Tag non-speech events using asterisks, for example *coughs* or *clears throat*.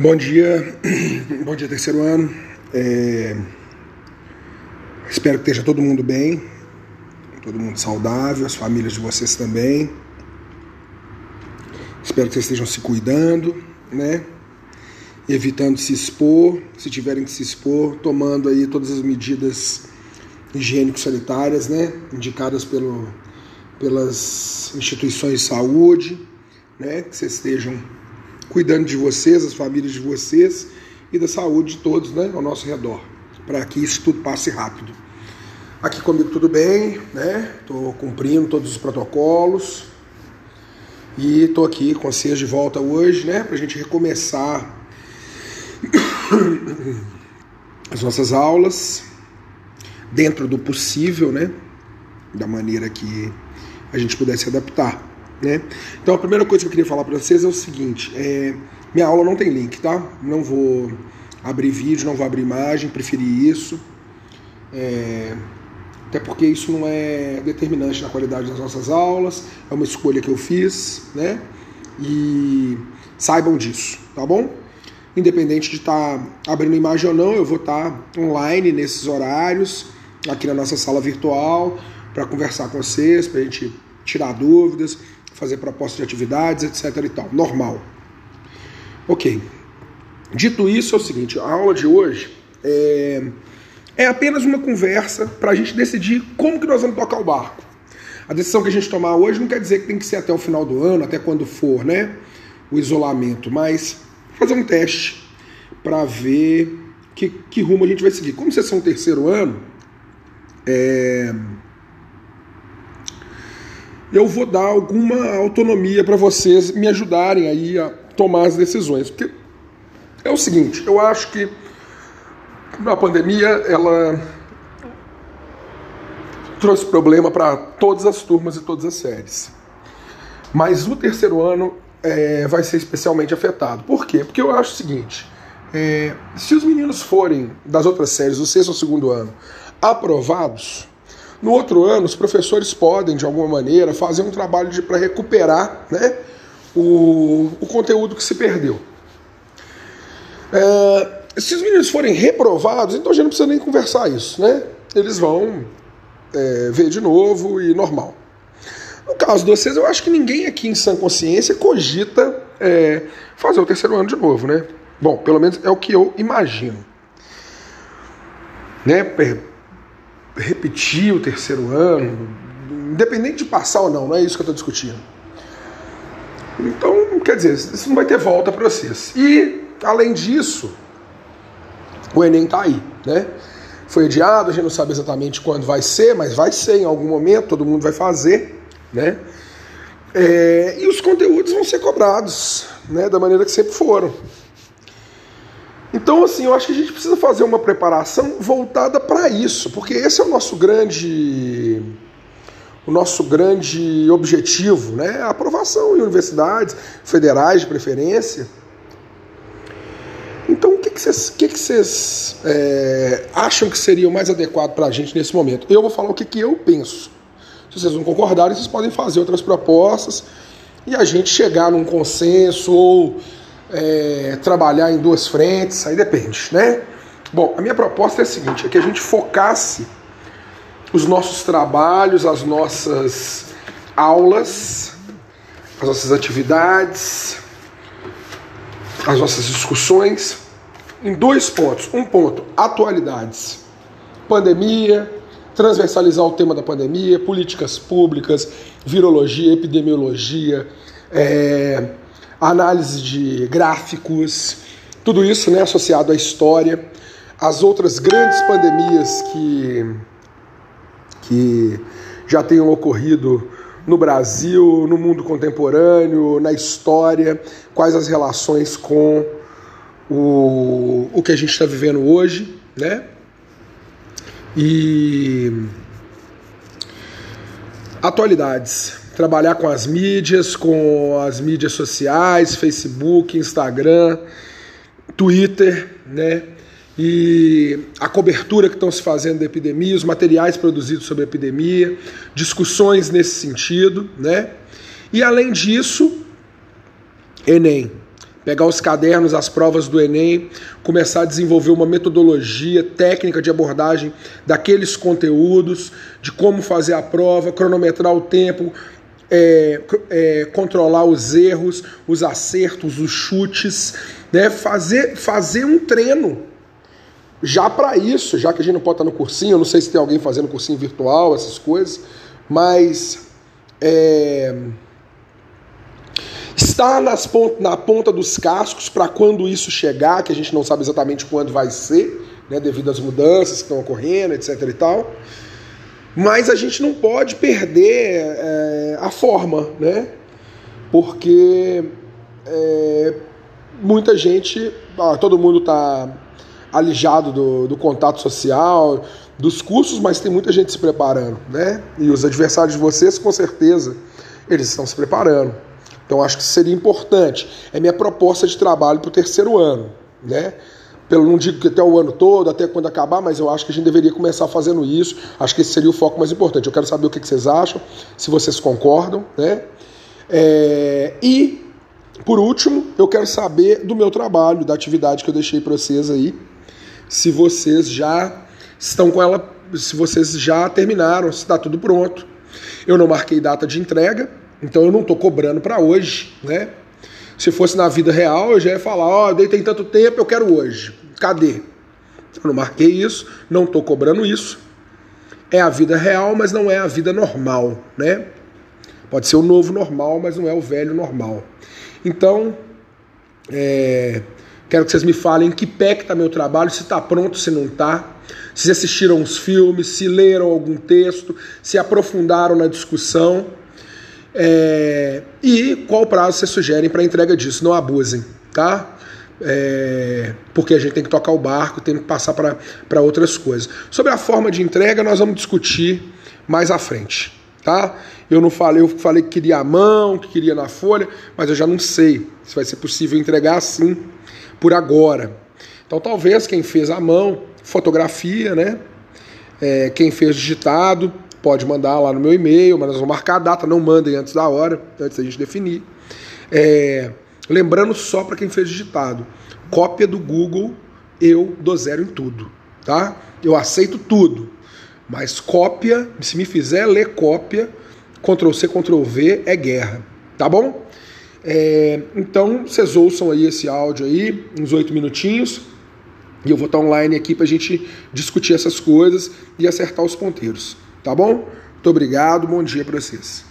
Bom dia, *clears throat* bom dia terceiro ano. É... Espero que esteja todo mundo bem, todo mundo saudável, as famílias de vocês também. Espero que vocês estejam se cuidando, né? Evitando se expor, se tiverem que se expor, tomando aí todas as medidas higiênico-sanitárias, né? Indicadas pelo, pelas instituições de saúde, né? Que vocês estejam cuidando de vocês, as famílias de vocês e da saúde de todos né, ao nosso redor, para que isso tudo passe rápido. Aqui comigo tudo bem, né? Estou cumprindo todos os protocolos e estou aqui com vocês de volta hoje, né? Para a gente recomeçar *coughs* as nossas aulas dentro do possível, né? Da maneira que a gente pudesse adaptar. Né? Então a primeira coisa que eu queria falar para vocês é o seguinte: é, minha aula não tem link, tá? Não vou abrir vídeo, não vou abrir imagem, preferi isso. É, até porque isso não é determinante na qualidade das nossas aulas, é uma escolha que eu fiz, né? E saibam disso, tá bom? Independente de estar tá abrindo imagem ou não, eu vou estar tá online nesses horários, aqui na nossa sala virtual, para conversar com vocês, para a gente tirar dúvidas, fazer propostas de atividades, etc. e tal. Normal. Ok. Dito isso, é o seguinte: a aula de hoje é, é apenas uma conversa para a gente decidir como que nós vamos tocar o barco. A decisão que a gente tomar hoje não quer dizer que tem que ser até o final do ano, até quando for, né? O isolamento, mas fazer um teste para ver que, que rumo a gente vai seguir. Como vocês são o terceiro ano, é, eu vou dar alguma autonomia para vocês me ajudarem aí a tomar as decisões. Porque é o seguinte, eu acho que a pandemia ela trouxe problema para todas as turmas e todas as séries. Mas o terceiro ano é, vai ser especialmente afetado. Por quê? Porque eu acho o seguinte: é, se os meninos forem das outras séries, do sexto ou segundo ano, aprovados, no outro ano, os professores podem, de alguma maneira, fazer um trabalho para recuperar né, o, o conteúdo que se perdeu. É, se os meninos forem reprovados, então a gente não precisa nem conversar isso, né? Eles vão é, ver de novo e normal. No caso de vocês, eu acho que ninguém aqui em sã consciência cogita é, fazer o terceiro ano de novo, né? Bom, pelo menos é o que eu imagino. Né? Repetir o terceiro ano, independente de passar ou não, não é isso que eu estou discutindo. Então, quer dizer, isso não vai ter volta para vocês. E, além disso, o Enem está aí, né? Foi adiado, a gente não sabe exatamente quando vai ser, mas vai ser em algum momento, todo mundo vai fazer, né? É, e os conteúdos vão ser cobrados, né? Da maneira que sempre foram. Então, assim, eu acho que a gente precisa fazer uma preparação voltada para isso, porque esse é o nosso grande o nosso grande objetivo, né? A aprovação em universidades federais de preferência. Então, o que, vocês, que que vocês é, acham que seria o mais adequado para a gente nesse momento? Eu vou falar o que, que eu penso. Se vocês não concordarem, vocês podem fazer outras propostas e a gente chegar num consenso ou é, trabalhar em duas frentes, aí depende, né? Bom, a minha proposta é a seguinte: é que a gente focasse os nossos trabalhos, as nossas aulas, as nossas atividades, as nossas discussões em dois pontos. Um ponto, atualidades. Pandemia, transversalizar o tema da pandemia, políticas públicas, virologia, epidemiologia, é, análise de gráficos, tudo isso né, associado à história, as outras grandes pandemias que, que já tenham ocorrido no Brasil, no mundo contemporâneo, na história, quais as relações com o, o que a gente está vivendo hoje, né? E atualidades trabalhar com as mídias, com as mídias sociais, Facebook, Instagram, Twitter, né? E a cobertura que estão se fazendo da epidemia, os materiais produzidos sobre a epidemia, discussões nesse sentido, né? E além disso, Enem. pegar os cadernos, as provas do Enem, começar a desenvolver uma metodologia técnica de abordagem daqueles conteúdos, de como fazer a prova, cronometrar o tempo, é, é, controlar os erros, os acertos, os chutes, né? fazer, fazer um treino. Já para isso, já que a gente não pode estar no cursinho, eu não sei se tem alguém fazendo cursinho virtual, essas coisas, mas é, está nas pont na ponta dos cascos para quando isso chegar, que a gente não sabe exatamente quando vai ser, né, devido às mudanças que estão ocorrendo, etc. e tal. Mas a gente não pode perder é, a forma, né? Porque é, muita gente, todo mundo está alijado do, do contato social, dos cursos, mas tem muita gente se preparando, né? E os adversários de vocês, com certeza, eles estão se preparando. Então acho que seria importante. É minha proposta de trabalho para o terceiro ano, né? Pelo não digo que até o ano todo, até quando acabar, mas eu acho que a gente deveria começar fazendo isso. Acho que esse seria o foco mais importante. Eu quero saber o que vocês acham, se vocês concordam, né? É, e por último, eu quero saber do meu trabalho, da atividade que eu deixei para vocês aí, se vocês já estão com ela, se vocês já terminaram, se está tudo pronto. Eu não marquei data de entrega, então eu não estou cobrando para hoje, né? Se fosse na vida real, eu já ia falar, ó, oh, dei tem tanto tempo, eu quero hoje. Cadê? Eu não marquei isso, não estou cobrando isso. É a vida real, mas não é a vida normal, né? Pode ser o novo normal, mas não é o velho normal. Então, é, quero que vocês me falem em que pé que está meu trabalho, se está pronto, se não está, se assistiram os filmes, se leram algum texto, se aprofundaram na discussão. É, e qual prazo vocês sugerem para entrega disso? Não abusem, tá? É, porque a gente tem que tocar o barco, tem que passar para outras coisas. Sobre a forma de entrega, nós vamos discutir mais à frente, tá? Eu não falei, eu falei que queria a mão, que queria na folha, mas eu já não sei se vai ser possível entregar assim por agora. Então, talvez quem fez a mão, fotografia, né? É, quem fez digitado, pode mandar lá no meu e-mail, mas nós vamos marcar a data, não mandem antes da hora, antes da gente definir. É, lembrando só para quem fez digitado, cópia do Google eu dou zero em tudo, tá? Eu aceito tudo, mas cópia, se me fizer ler cópia, Ctrl C, Ctrl V é guerra, tá bom? É, então vocês ouçam aí esse áudio aí, uns oito minutinhos, e eu vou estar online aqui para a gente discutir essas coisas e acertar os ponteiros. Tá bom? Muito obrigado, bom dia para vocês.